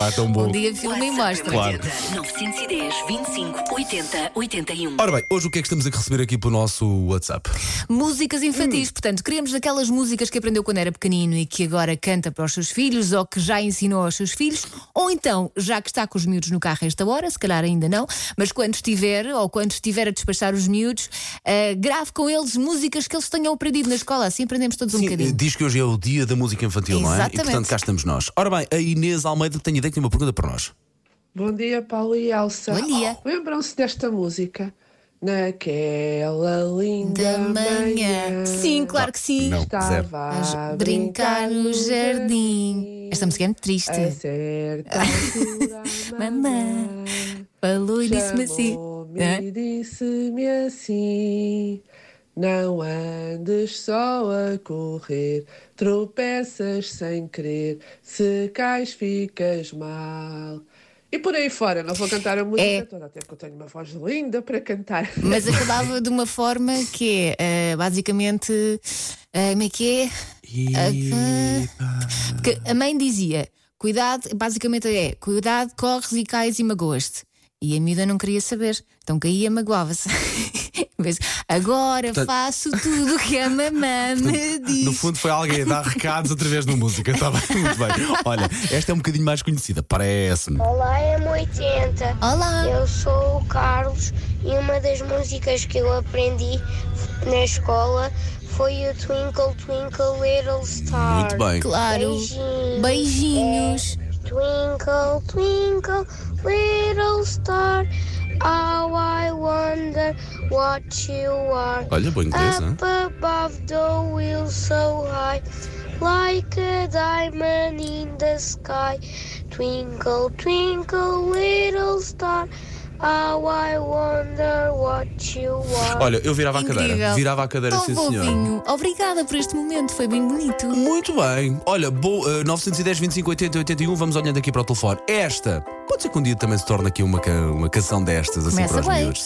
Ah, tão bom. Um dia filma e mostra. Claro. 910 25 80 81. Ora bem, hoje o que é que estamos a receber aqui para o nosso WhatsApp? Músicas infantis, portanto, queremos aquelas músicas que aprendeu quando era pequenino e que agora canta para os seus filhos ou que já ensinou aos seus filhos, ou então, já que está com os miúdos no carro a esta hora, se calhar ainda não, mas quando estiver ou quando estiver a despachar os miúdos, ah, grave com eles músicas que eles tenham aprendido na escola, assim aprendemos todos um Sim, bocadinho. diz que hoje é o dia da música infantil, não é? E Exatamente. portanto cá estamos nós. Ora bem, a Inês Almeida tem ideia que tem uma pergunta para nós. Bom dia, Paulo e Elsa. Bom dia. Lembram-se desta música? Naquela linda Da manhã. manhã. Sim, claro que sim. Não, zero. Estava A brincar no jardim. Esta música é muito triste. A certa Mamã falou e disse-me assim. e disse-me assim. Não andes só a correr, tropeças sem querer, se cais ficas mal. E por aí fora, não vou cantar a música É. toda, até porque eu tenho uma voz linda para cantar. Mas acabava de uma forma que é, ah, basicamente, ah, como é que é? Porque a mãe dizia: cuidado, basicamente é: cuidado, corres e cais e magoas-te. E a miúda não queria saber, então caía e magoava-se. Agora Portanto- faço tudo o que a mamã me diz. No fundo foi alguém a dar recados através da música. Está bem, muito bem. Olha, esta é um bocadinho mais conhecida, parece-me. Olá, M80. Olá! Eu sou o Carlos e uma das músicas que eu aprendi na escola foi o Twinkle Twinkle Little Star. Muito bem. Claro! Beijinhos. Beijinhos! Twinkle Twinkle Little Star. How I wonder what you are. Olha, bom inglês, hein? Up above the wheel so high, like a diamond in the sky. Twinkle, twinkle, little star. How I wonder what you are. Olha, eu virava a cadeira. Incrível. Virava a cadeira, Tão sim, senhor. Obrigada por este momento, foi bem bonito. Muito bem. Olha, bo, eh, 910, 25, 80, 81. Vamos olhando aqui para o telefone. Esta, pode ser que um dia também se torne aqui uma, ca- uma canção destas, assim Começa para os bem. miúdos.